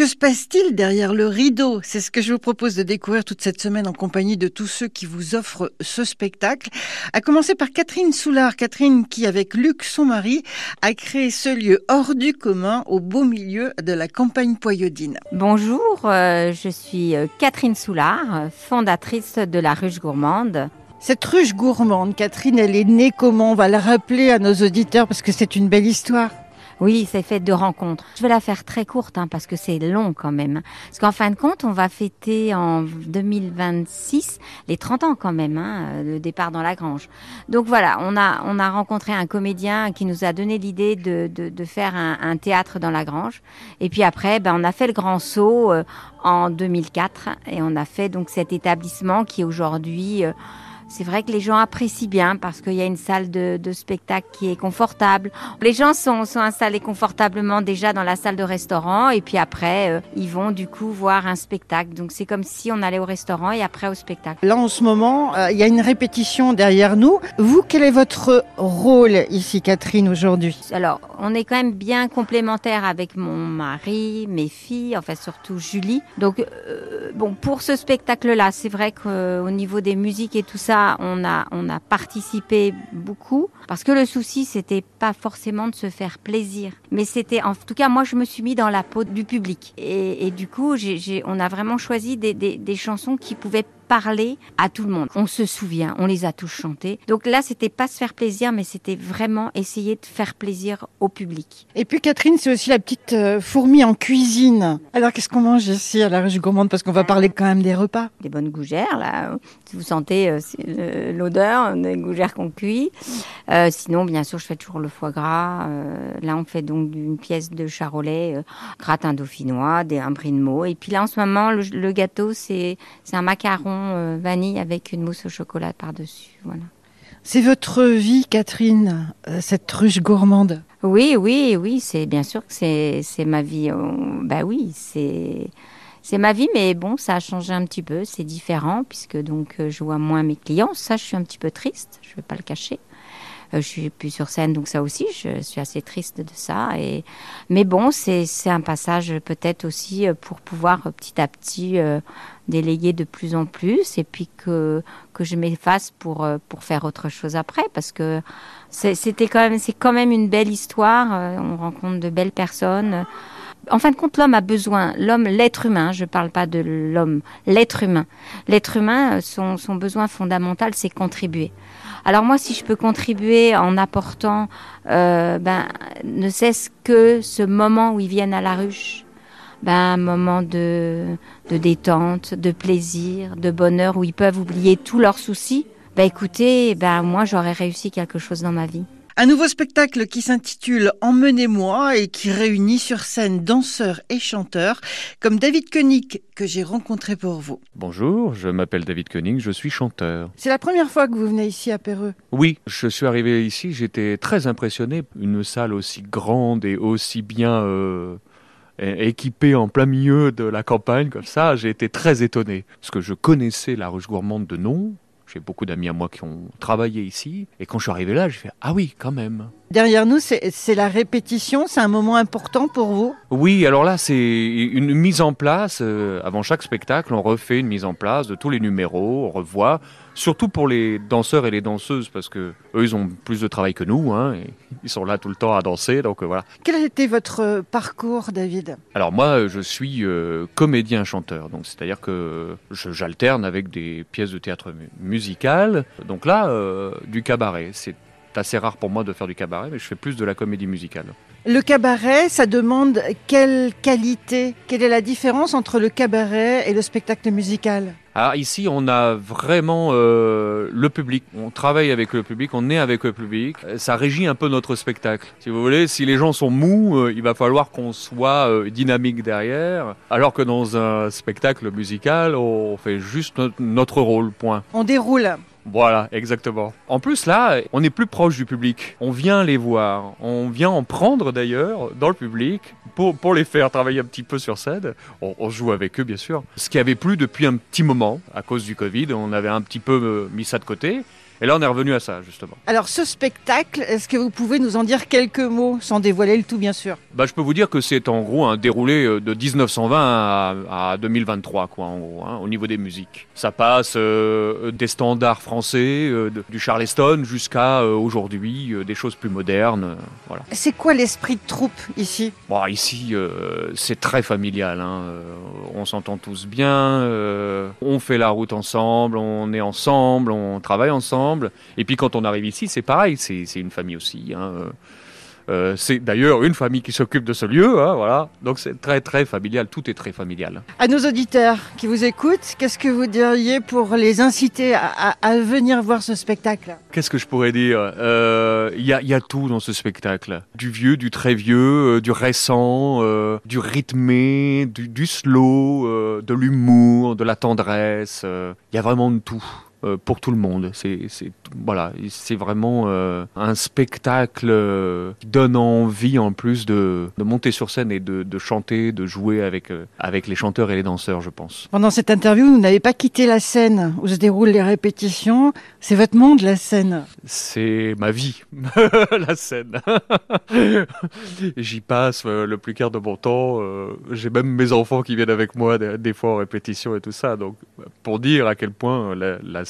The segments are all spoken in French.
que se passe-t-il derrière le rideau? C'est ce que je vous propose de découvrir toute cette semaine en compagnie de tous ceux qui vous offrent ce spectacle. À commencer par Catherine Soulard. Catherine qui, avec Luc, son mari, a créé ce lieu hors du commun au beau milieu de la campagne poyodine. Bonjour, euh, je suis euh, Catherine Soulard, fondatrice de la Ruche Gourmande. Cette ruche gourmande, Catherine, elle est née comment? On va la rappeler à nos auditeurs parce que c'est une belle histoire. Oui, c'est fait de rencontres. Je vais la faire très courte hein, parce que c'est long quand même. Parce qu'en fin de compte, on va fêter en 2026 les 30 ans quand même, hein, le départ dans la grange. Donc voilà, on a, on a rencontré un comédien qui nous a donné l'idée de, de, de, faire un, un, théâtre dans la grange. Et puis après, ben, on a fait le grand saut euh, en 2004 et on a fait donc cet établissement qui aujourd'hui... Euh, c'est vrai que les gens apprécient bien parce qu'il y a une salle de, de, spectacle qui est confortable. Les gens sont, sont, installés confortablement déjà dans la salle de restaurant et puis après, euh, ils vont du coup voir un spectacle. Donc c'est comme si on allait au restaurant et après au spectacle. Là en ce moment, euh, il y a une répétition derrière nous. Vous, quel est votre rôle ici, Catherine, aujourd'hui? Alors, on est quand même bien complémentaires avec mon mari, mes filles, enfin surtout Julie. Donc, euh, bon, pour ce spectacle-là, c'est vrai qu'au niveau des musiques et tout ça, on a, on a participé beaucoup. Parce que le souci, c'était pas forcément de se faire plaisir, mais c'était, en tout cas, moi, je me suis mis dans la peau du public. Et, du coup, on a vraiment choisi des, des, des chansons qui pouvaient parler à tout le monde. On se souvient, on les a tous chantés. Donc là, c'était pas se faire plaisir, mais c'était vraiment essayer de faire plaisir au public. Et puis Catherine, c'est aussi la petite euh, fourmi en cuisine. Alors qu'est-ce qu'on mange ici à la Ruche Gourmande? Parce qu'on va parler quand même des repas. Des bonnes gougères, là. Vous sentez euh, l'odeur des gougères qu'on cuit. Euh, sinon, bien sûr, je fais toujours le foie gras. Euh, là, on fait donc une pièce de charolais, euh, gratin dauphinois, des, un brie de meaux. Et puis là, en ce moment, le, le gâteau, c'est un macaron euh, vanille avec une mousse au chocolat par-dessus. Voilà. C'est votre vie, Catherine, euh, cette ruche gourmande? Oui, oui, oui, c'est bien sûr que c'est ma vie. Oh, bah oui, c'est c'est ma vie, mais bon, ça a changé un petit peu, c'est différent puisque donc euh, je vois moins mes clients. Ça, je suis un petit peu triste, je vais pas le cacher. Euh, je suis plus sur scène, donc ça aussi, je suis assez triste de ça. Et mais bon, c'est un passage peut-être aussi euh, pour pouvoir petit à petit euh, déléguer de plus en plus et puis que que je m'efface pour pour faire autre chose après parce que c'était quand même c'est quand même une belle histoire. On rencontre de belles personnes. En fin de compte, l'homme a besoin, l'homme, l'être humain, je ne parle pas de l'homme, l'être humain. L'être humain, son, son besoin fondamental, c'est contribuer. Alors moi, si je peux contribuer en apportant, euh, ben, ne cesse que ce moment où ils viennent à la ruche, ben, un moment de, de détente, de plaisir, de bonheur, où ils peuvent oublier tous leurs soucis, ben écoutez, ben moi j'aurais réussi quelque chose dans ma vie. Un nouveau spectacle qui s'intitule Emmenez-moi et qui réunit sur scène danseurs et chanteurs comme David Koenig que j'ai rencontré pour vous. Bonjour, je m'appelle David Koenig, je suis chanteur. C'est la première fois que vous venez ici à Péreux Oui, je suis arrivé ici, j'étais très impressionné. Une salle aussi grande et aussi bien euh, équipée en plein milieu de la campagne comme ça, j'ai été très étonné. Parce que je connaissais la ruche gourmande de nom, j'ai beaucoup d'amis à moi qui ont travaillé ici. Et quand je suis arrivé là, j'ai fait Ah oui, quand même. Derrière nous, c'est la répétition, c'est un moment important pour vous? Oui, alors là, c'est une mise en place. Euh, avant chaque spectacle, on refait une mise en place de tous les numéros, on revoit. Surtout pour les danseurs et les danseuses, parce que eux, ils ont plus de travail que nous. Hein, et ils sont là tout le temps à danser, donc euh, voilà. Quel a été votre parcours, David? Alors moi, je suis euh, comédien-chanteur, donc c'est-à-dire que j'alterne avec des pièces de théâtre musical. Donc là, euh, du cabaret. C'est assez rare pour moi de faire du cabaret, mais je fais plus de la comédie musicale. Le cabaret, ça demande quelle qualité? Quelle est la différence entre le cabaret et le spectacle musical? Alors ici, on a vraiment euh, le public. On travaille avec le public, on est avec le public. Ça régit un peu notre spectacle. Si vous voulez, si les gens sont mous, euh, il va falloir qu'on soit euh, dynamique derrière. Alors que dans un spectacle musical, on fait juste notre, notre rôle, point. On déroule. Voilà, exactement. En plus, là, on est plus proche du public. On vient les voir. On vient en prendre d'ailleurs dans le public pour, les faire travailler un petit peu sur scène. On, on joue avec eux, bien sûr. Ce qui avait plu depuis un petit moment, à cause du Covid, on avait un petit peu mis ça de côté. Et là, on est revenu à ça, justement. Alors, ce spectacle, est-ce que vous pouvez nous en dire quelques mots, sans dévoiler le tout, bien sûr? Bah, Je peux vous dire que c'est en gros un déroulé euh, de 1920 à, 2023, quoi, en gros, hein, au niveau des musiques. Ça passe euh, des standards français, euh, du Charleston, jusqu'à aujourd'hui des choses plus modernes. voilà. C'est quoi l'esprit de troupe ici? Bon, Ici, c'est très familial. Hein, on s'entend tous bien, on fait la route ensemble, on est ensemble, on travaille ensemble. Et puis quand on arrive ici, c'est pareil, c'est une famille aussi. Hein. Euh, c'est d'ailleurs une famille qui s'occupe de ce lieu, hein, voilà. Donc c'est très très familial, tout est très familial. À nos auditeurs qui vous écoutent, qu'est-ce que vous diriez pour les inciter à, venir voir ce spectacle? Qu'est-ce que je pourrais dire? Euh, Il y, a, tout dans ce spectacle. Du vieux, du très vieux, euh, du récent, du rythmé, du, du slow, de l'humour, de la tendresse. Il y a vraiment de tout. Euh, pour tout le monde. C'est voilà, c'est vraiment euh, un spectacle euh, qui donne envie en plus de, de monter sur scène et de, de chanter, de jouer avec avec les chanteurs et les danseurs, je pense. Pendant cette interview, vous n'avez pas quitté la scène où se déroulent les répétitions. C'est votre monde, la scène. C'est ma vie, la scène. J'y passe le plus quart de mon temps. J'ai même mes enfants qui viennent avec moi des, fois en répétition et tout ça. Donc, pour dire à quel point la, la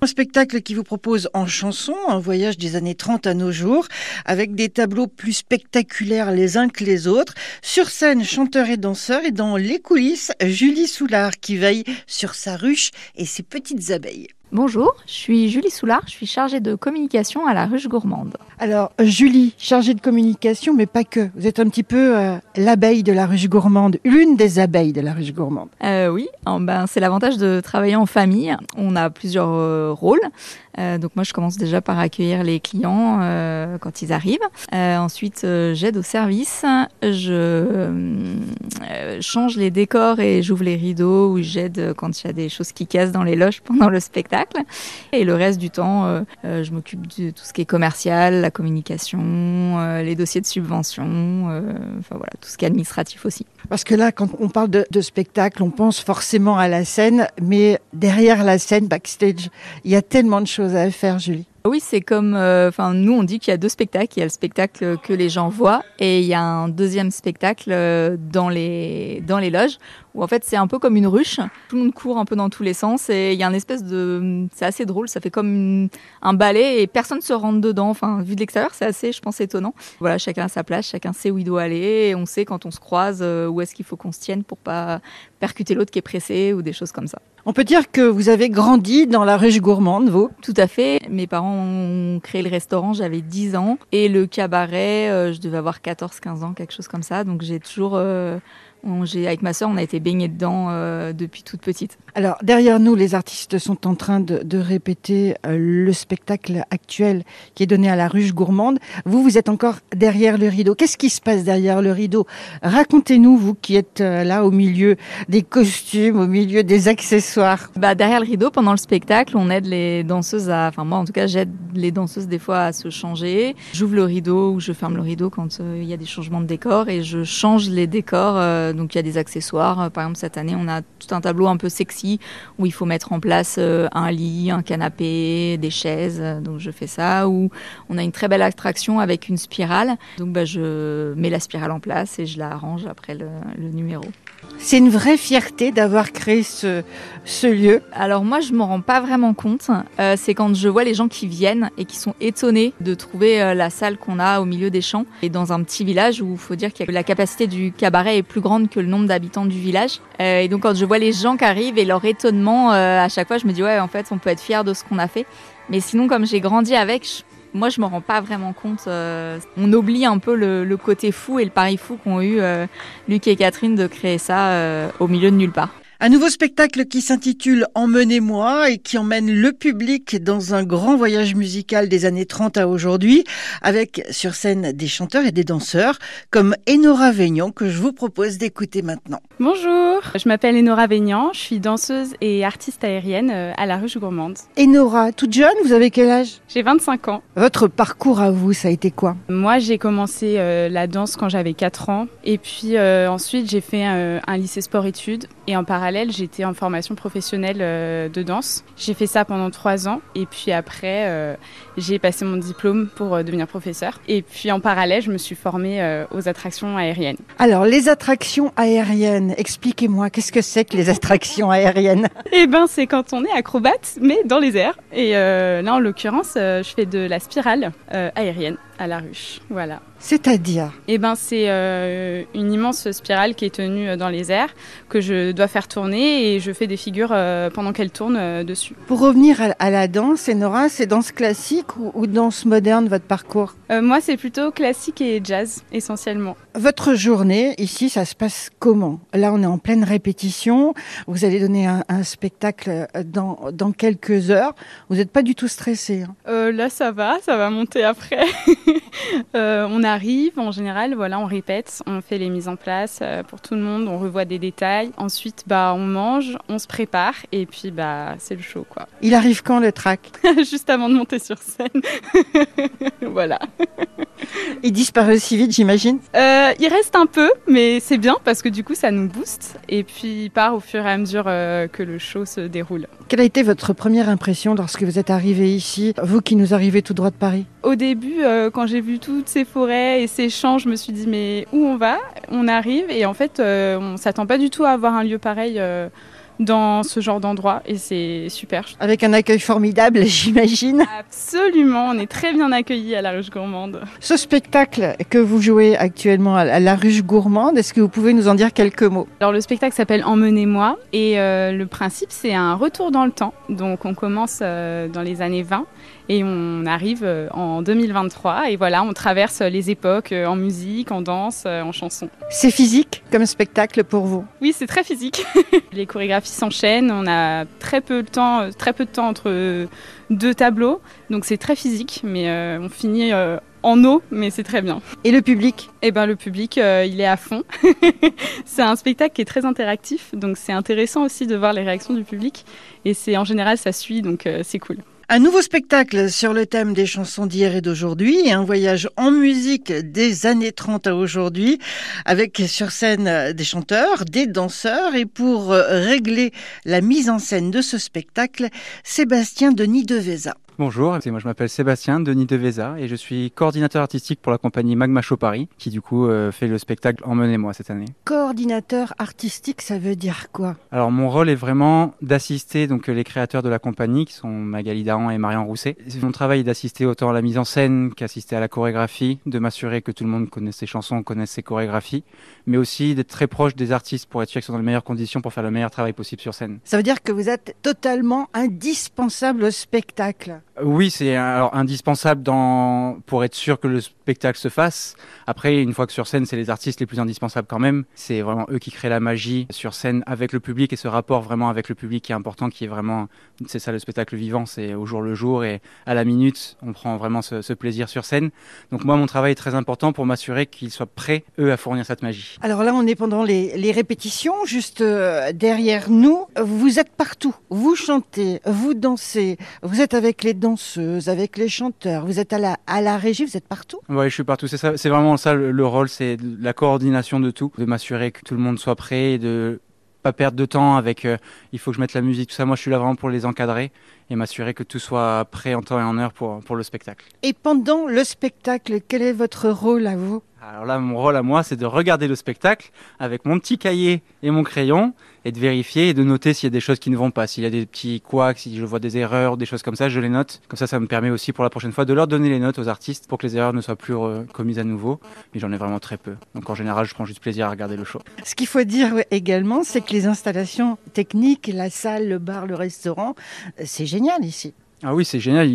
Un spectacle qui vous propose en chanson un voyage des années 30 à nos jours, avec des tableaux plus spectaculaires les uns que les autres. Sur scène, chanteurs et danseurs, et dans les coulisses, Julie Soulard qui veille sur sa ruche et ses petites abeilles. Bonjour, je suis Julie Soulard, je suis chargée de communication à la Ruche Gourmande. Alors Julie, chargée de communication, mais pas que. Vous êtes un petit peu euh, l'abeille de la Ruche Gourmande, l'une des abeilles de la Ruche Gourmande. Euh, oui, ben, c'est l'avantage de travailler en famille. On a plusieurs euh, rôles. Euh, donc moi, je commence déjà par accueillir les clients euh, quand ils arrivent. Euh, ensuite, j'aide au service. Je change les décors et j'ouvre les rideaux ou j'aide quand il y a des choses qui cassent dans les loges pendant le spectacle. Et le reste du temps, je m'occupe de tout ce qui est commercial, la communication, les dossiers de subvention, enfin voilà, tout ce qui est administratif aussi. Parce que là, quand on parle de, de, spectacle, on pense forcément à la scène, mais derrière la scène, backstage, il y a tellement de choses à faire, Julie. Oui, c'est comme, euh, enfin, nous on dit qu'il y a deux spectacles. Il y a le spectacle que les gens voient et il y a un deuxième spectacle euh, dans les dans les loges où en fait c'est un peu comme une ruche. Tout le monde court un peu dans tous les sens et il y a une espèce de, c'est assez drôle. Ça fait comme un ballet et personne se rentre dedans. Enfin, vu de l'extérieur, c'est assez, je pense, étonnant. Voilà, chacun a sa place, chacun sait où il doit aller et on sait quand on se croise euh, où est-ce qu'il faut qu'on se tienne pour pas percuter l'autre qui est pressé ou des choses comme ça. On peut dire que vous avez grandi dans la ruche gourmande, vous? Tout à fait. Mes parents ont créé le restaurant, j'avais 10 ans. Et le cabaret, euh, je devais avoir 14-15 ans, quelque chose comme ça. Donc j'ai toujours... Euh, avec ma soeur, on a été baignés dedans euh, depuis toute petite. Alors, derrière nous, les artistes sont en train de, répéter euh, le spectacle actuel qui est donné à la ruche gourmande. Vous, vous êtes encore derrière le rideau. Qu'est-ce qui se passe derrière le rideau? Racontez-nous, vous qui êtes euh, là au milieu des costumes, au milieu des accessoires. Bah, derrière le rideau, pendant le spectacle, on aide les danseuses à... Enfin, moi, en tout cas, j'aide les danseuses des fois à se changer. J'ouvre le rideau ou je ferme le rideau quand il y a des changements de décor et je change les décors euh, donc il y a des accessoires. Euh, par exemple cette année on a tout un tableau un peu sexy où il faut mettre en place euh, un lit, un canapé, des chaises. Donc je fais ça. Ou on a une très belle attraction avec une spirale. Donc bah, je mets la spirale en place et je la arrange après le, numéro. C'est une vraie fierté d'avoir créé ce, ce, lieu. Alors moi, je m'en rends pas vraiment compte. c'est quand je vois les gens qui viennent et qui sont étonnés de trouver la salle qu'on a au milieu des champs et dans un petit village où il faut dire que la capacité du cabaret est plus grande que le nombre d'habitants du village. Euh, et donc quand je vois les gens qui arrivent et leur étonnement, euh, à chaque fois, je me dis ouais, en fait, on peut être fier de ce qu'on a fait. Mais sinon, comme j'ai grandi avec, moi, je me rends pas vraiment compte. Euh, on oublie un peu le, côté fou et le pari fou qu'ont eu Luc et Catherine de créer ça au milieu de nulle part. Un nouveau spectacle qui s'intitule Emmenez-moi et qui emmène le public dans un grand voyage musical des années 30 à aujourd'hui, avec sur scène des chanteurs et des danseurs comme Enora Veignan que je vous propose d'écouter maintenant. Bonjour, je m'appelle Enora Veignan, je suis danseuse et artiste aérienne euh, à la Ruche Gourmande. Enora, toute jeune, vous avez quel âge? J'ai 25 ans. Votre parcours à vous, ça a été quoi? Moi, j'ai commencé euh, la danse quand j'avais 4 ans et puis euh, ensuite j'ai fait un lycée sport-études et en parallèle parallèle, j'étais en formation professionnelle de danse. J'ai fait ça pendant trois ans et puis après, j'ai passé mon diplôme pour devenir professeur. Et puis en parallèle, je me suis formée aux attractions aériennes. Alors, les attractions aériennes, expliquez-moi, qu'est-ce que c'est que les attractions aériennes? Eh ben, c'est quand on est acrobate, mais dans les airs. Et là, en l'occurrence, je fais de la spirale aérienne à la ruche. Voilà. C'est-à-dire Eh ben, c'est euh, une immense spirale qui est tenue euh, dans les airs que je dois faire tourner et je fais des figures euh, pendant qu'elle tourne dessus. Pour revenir à, la danse, Enora, c'est danse classique ou, danse moderne votre parcours? Moi, c'est plutôt classique et jazz essentiellement. Votre journée ici, ça se passe comment? Là, on est en pleine répétition. Vous allez donner un, spectacle dans, dans, quelques heures. Vous n'êtes pas du tout stressé hein? Là, ça va, ça va monter après. on a arrive, en général, voilà, on répète, on fait les mises en place euh, pour tout le monde, on revoit des détails. Ensuite, bah, on mange, on se prépare et puis bah, c'est le show, quoi. Il arrive quand le track Juste avant de monter sur scène. voilà. Il disparaît aussi vite, j'imagine. Euh, Il reste un peu, mais c'est bien parce que du coup, ça nous booste. Et puis il part au fur et à mesure euh, que le show se déroule. Quelle a été votre première impression lorsque vous êtes arrivé ici, vous qui nous arrivez tout droit de Paris? Au début, quand j'ai vu toutes ces forêts et ces champs, je me suis dit mais où on va? On arrive et en fait euh, on s'attend pas du tout à avoir un lieu pareil euh, dans ce genre d'endroit et c'est super. Avec un accueil formidable, j'imagine. Absolument, on est très bien accueillis à la Ruche Gourmande. Ce spectacle que vous jouez actuellement à la Ruche Gourmande, est-ce que vous pouvez nous en dire quelques mots? Alors le spectacle s'appelle Emmenez-moi et euh, le principe c'est un retour dans le temps. Donc on commence dans les années 20 et on arrive euh, en 2023 et voilà, on traverse les époques euh, en musique, en danse, euh, en chanson. C'est physique comme spectacle pour vous? Oui, c'est très physique. les chorégraphies s'enchaînent, on a très peu de temps, très peu de temps entre deux tableaux, donc c'est très physique, mais on finit en eau, mais c'est très bien. Et le public? Eh ben le public, il est à fond. c'est un spectacle qui est très interactif, donc c'est intéressant aussi de voir les réactions du public. Et c'est en général ça suit, donc c'est cool. Un nouveau spectacle sur le thème des chansons d'hier et d'aujourd'hui un voyage en musique des années 30 à aujourd'hui avec sur scène des chanteurs, des danseurs et pour régler la mise en scène de ce spectacle, Sébastien Denis Deveza. Bonjour, moi je m'appelle Sébastien Denis Deveza et je suis coordinateur artistique pour la compagnie Magma Show Paris qui du coup euh, fait le spectacle Emmenez-moi cette année. Coordinateur artistique, ça veut dire quoi? Alors mon rôle est vraiment d'assister donc les créateurs de la compagnie qui sont Magali Dahan et Marion Rousset. Mon travail est d'assister autant à la mise en scène qu'assister à la chorégraphie, de m'assurer que tout le monde connaisse ses chansons, connaisse ses chorégraphies, mais aussi d'être très proche des artistes pour être sûr qu'ils sont dans les meilleures conditions pour faire le meilleur travail possible sur scène. Ça veut dire que vous êtes totalement indispensable au spectacle? Oui, c'est alors indispensable pour être sûr que le spectacle se fasse. Après, une fois que sur scène, c'est les artistes les plus indispensables quand même. C'est vraiment eux qui créent la magie sur scène avec le public et ce rapport vraiment avec le public qui est important, qui est vraiment, c'est ça le spectacle vivant, c'est au jour le jour et à la minute, on prend vraiment ce, plaisir sur scène. Donc moi, mon travail est très important pour m'assurer qu'ils soient prêts, eux, à fournir cette magie. Alors là, on est pendant les, les répétitions, juste euh, derrière nous. Vous êtes partout. Vous chantez, vous dansez, vous êtes avec les danseuses, avec les chanteurs, vous êtes à la, à la régie, vous êtes partout? Oui, je suis partout. C'est ça, c'est vraiment ça le, rôle, c'est la coordination de tout, de m'assurer que tout le monde soit prêt, et de pas perdre de temps avec euh, il faut que je mette la musique, tout ça. Moi, je suis là vraiment pour les encadrer et m'assurer que tout soit prêt en temps et en heure pour, pour le spectacle. Et pendant le spectacle, quel est votre rôle à vous? Alors là, mon rôle à moi, c'est de regarder le spectacle avec mon petit cahier et mon crayon et de vérifier et de noter s'il y a des choses qui ne vont pas. S'il y a des petits couacs, si je vois des erreurs, des choses comme ça, je les note. Comme ça, ça me permet aussi pour la prochaine fois de leur donner les notes aux artistes pour que les erreurs ne soient plus commises à nouveau. Mais j'en ai vraiment très peu. Donc en général, je prends juste plaisir à regarder le show. Ce qu'il faut dire également, c'est que les installations techniques, la salle, le bar, le restaurant, c'est génial ici. Ah oui, c'est génial.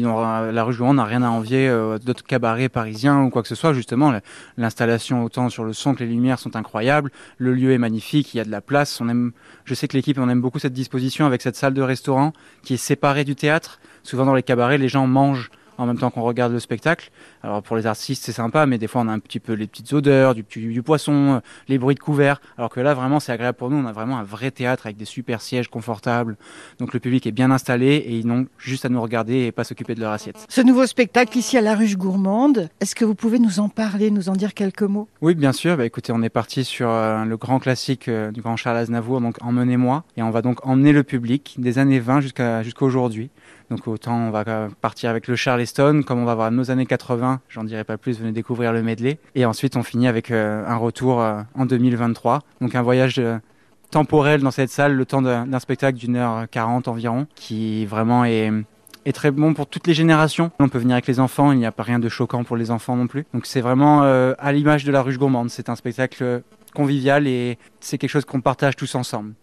la rue Jouan n'a rien à envier euh, d'autres cabarets parisiens ou quoi que ce soit. Justement, l'installation autant sur le son que les lumières sont incroyables. Le lieu est magnifique. Il y a de la place. On aime. Je sais que l'équipe on aime beaucoup cette disposition avec cette salle de restaurant qui est séparée du théâtre. Souvent dans les cabarets, les gens mangent en même temps qu'on regarde le spectacle. Alors pour les artistes, c'est sympa, mais des fois on a un petit peu les petites odeurs, du, du, du poisson, les bruits de couverts. Alors que là, vraiment, c'est agréable pour nous. On a vraiment un vrai théâtre avec des super sièges confortables. Donc le public est bien installé et ils n'ont juste à nous regarder et pas s'occuper de leur assiette. Ce nouveau spectacle ici à la Ruche Gourmande, est-ce que vous pouvez nous en parler, nous en dire quelques mots? Oui, bien sûr. Bah, écoutez, on est parti sur euh, le grand classique euh, du grand Charles Aznavour, donc Emmenez-moi. Et on va donc emmener le public des années 20 jusqu'à jusqu'à aujourd'hui. Donc autant on va partir avec le Charleston, comme on va voir nos années 80, j'en dirai pas plus, venez découvrir le medley. Et ensuite on finit avec euh, un retour euh, en 2023, donc un voyage euh, temporel dans cette salle, le temps d'un spectacle d'une heure 40 environ, qui vraiment est, est très bon pour toutes les générations. On peut venir avec les enfants, il n'y a pas rien de choquant pour les enfants non plus. Donc c'est vraiment à l'image de la ruche gourmande, c'est un spectacle convivial et c'est quelque chose qu'on partage tous ensemble.